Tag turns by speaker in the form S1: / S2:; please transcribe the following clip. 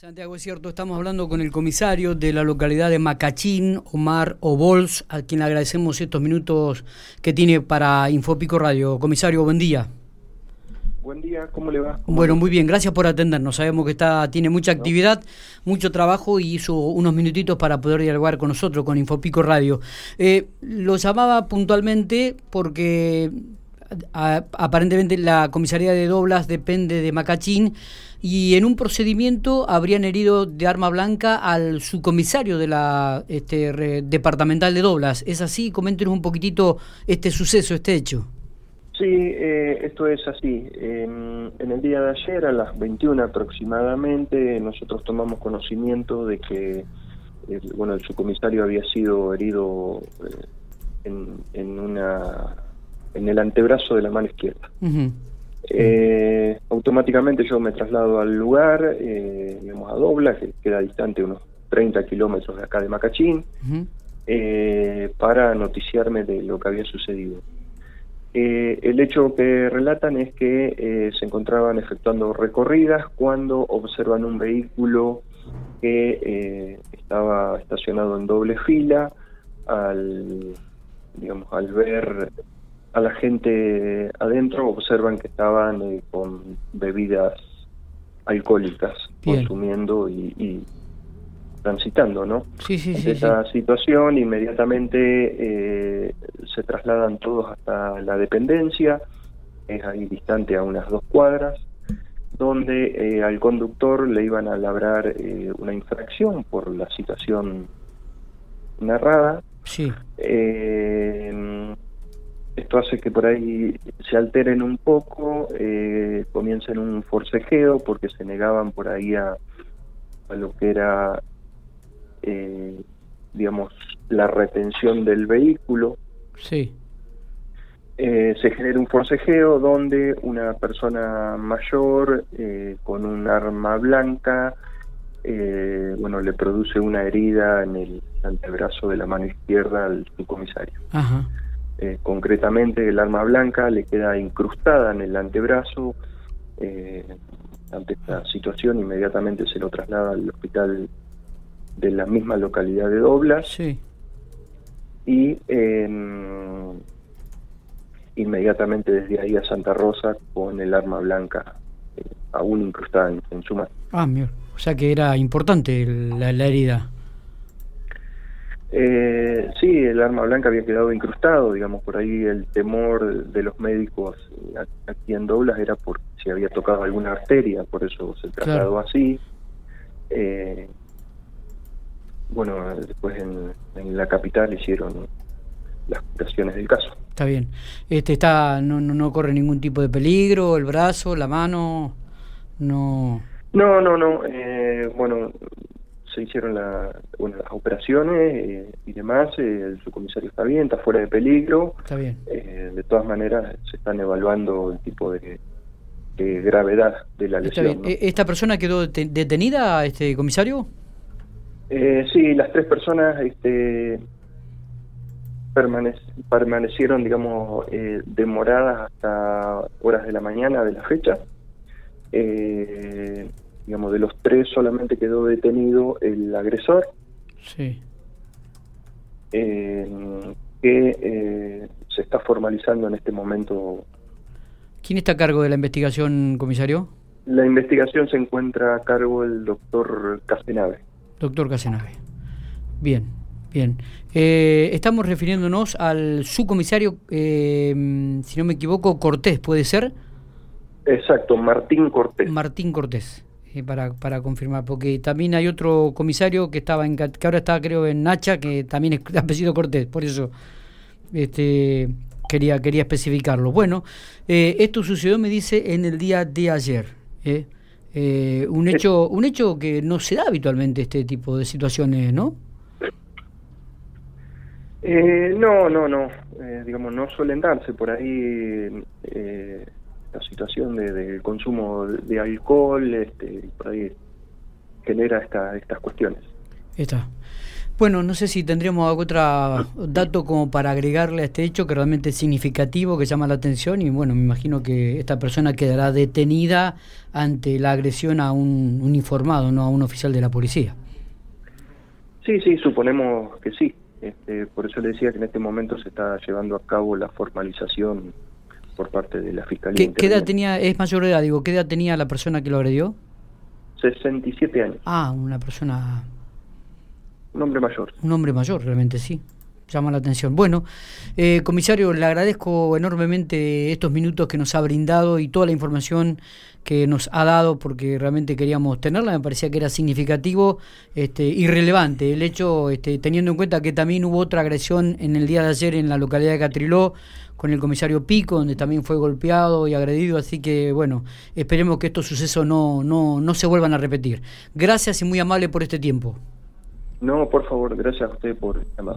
S1: Santiago, es cierto, estamos hablando con el comisario de la localidad de Macachín, Omar Obols, a quien le agradecemos estos minutos que tiene para Infopico Radio. Comisario, buen día.
S2: Buen día, ¿cómo le va?
S1: bueno, muy bien, gracias por atendernos. Sabemos que está tiene mucha actividad, mucho trabajo y hizo unos minutitos para poder dialogar con nosotros, con Infopico Radio. Eh, lo llamaba puntualmente porque aparentemente la comisaría de Doblas depende de Macachín y en un procedimiento habrían herido de arma blanca al subcomisario de la este, departamental de Doblas. ¿Es así? Coméntenos un poquitito este suceso, este hecho.
S2: Sí, eh, esto es así. en el día de ayer, a las 21 aproximadamente, nosotros tomamos conocimiento de que el, bueno, el subcomisario había sido herido eh, en, una en el antebrazo de la mano izquierda. Eh, automáticamente yo me traslado al lugar, eh, digamos a Dobla, que queda distante unos 30 kilómetros de acá de Macachín, eh, para noticiarme de lo que había sucedido. Eh, el hecho que relatan es que se encontraban efectuando recorridas cuando observan un vehículo que estaba estacionado en doble fila, al, digamos, al ver a la gente adentro observan que estaban eh, con bebidas alcohólicas consumiendo y, transitando, ¿no?
S1: Sí, sí,
S2: sí. Esta situación inmediatamente eh, se trasladan todos hasta la dependencia, es ahí distante a unas dos cuadras, donde eh, al conductor le iban a labrar una infracción por la situación narrada.
S1: Sí.
S2: Esto hace que por ahí se alteren un poco, eh, comiencen un forcejeo porque se negaban por ahí a, lo que era, eh, digamos, la retención del vehículo.
S1: Sí.
S2: Eh, se genera un forcejeo donde una persona mayor eh, con un arma blanca, bueno, le produce una herida en el antebrazo de la mano izquierda al subcomisario.
S1: Ajá.
S2: Eh, concretamente el arma blanca le queda incrustada en el antebrazo. Eh, ante esta situación inmediatamente se lo traslada al hospital de la misma localidad de Doblas. Y inmediatamente desde ahí a Santa Rosa con el arma blanca eh, aún incrustada en, su mano.
S1: Ah, mira. O sea que era importante la herida.
S2: Eh, sí, el arma blanca había quedado incrustado, digamos, por ahí el temor de los médicos eh, aquí en Doblas era por si había tocado alguna arteria, por eso se trasladó así. Eh, bueno, después en, la capital hicieron las curaciones del caso.
S1: Está bien. Este está no, no, no corre ningún tipo de peligro, el brazo, la mano, no.
S2: No, no, no. Eh, bueno, se hicieron la, bueno, las operaciones eh, y demás, eh, el subcomisario está bien, está fuera de peligro.
S1: Está bien.
S2: Eh, de todas maneras, se están evaluando el tipo de, gravedad de la lesión.
S1: ¿Esta persona quedó detenida, este comisario?
S2: sí, las tres personas este, permanecieron, digamos, demoradas hasta horas de la mañana de la fecha. Eh, digamos, de los tres solamente quedó detenido el agresor.
S1: Sí.
S2: Eh, que eh, se está formalizando en este momento.
S1: ¿Quién está a cargo de la investigación, comisario?
S2: La investigación se encuentra a cargo del doctor Casenave.
S1: Doctor Casenave. Bien, bien. Eh, estamos refiriéndonos al subcomisario, si no me equivoco, Cortés, ¿puede ser?
S2: Exacto, Martín Cortés.
S1: Martín Cortés. Eh, para, para confirmar, porque también hay otro comisario que estaba en que ahora está creo en Nacha, que también es de apellido Cortés, por eso este quería quería especificarlo. Bueno, eh, esto sucedió, me dice, en el día de ayer. ¿eh? un hecho un hecho que no se da habitualmente este tipo de situaciones, ¿no?
S2: no, no, no. digamos, no suelen darse por ahí la situación de, del consumo de alcohol, este, por ahí genera esta, estas cuestiones.
S1: Está. Bueno, no sé si tendríamos algún otro dato como para agregarle a este hecho que realmente es significativo, que llama la atención y bueno, me imagino que esta persona quedará detenida ante la agresión a un, informado, no a un oficial de la policía.
S2: Sí, sí, suponemos que sí. Este, por eso le decía que en este momento se está llevando a cabo la formalización por parte de la Fiscalía.
S1: ¿Qué, edad tenía, es mayor de edad, digo, qué edad tenía la persona que lo agredió?
S2: 67 años.
S1: Ah, una persona
S2: un hombre mayor.
S1: Un hombre mayor, realmente sí. Llama la atención. Bueno, eh, comisario, le agradezco enormemente estos minutos que nos ha brindado y toda la información que nos ha dado porque realmente queríamos tenerla, me parecía que era significativo este, y relevante el hecho, este, teniendo en cuenta que también hubo otra agresión en el día de ayer en la localidad de Catriló con el comisario Pico, donde también fue golpeado y agredido, así que bueno, esperemos que estos sucesos no, no, no se vuelvan a repetir. Gracias y muy amable por este tiempo.
S2: No, por favor, gracias a usted por llamar.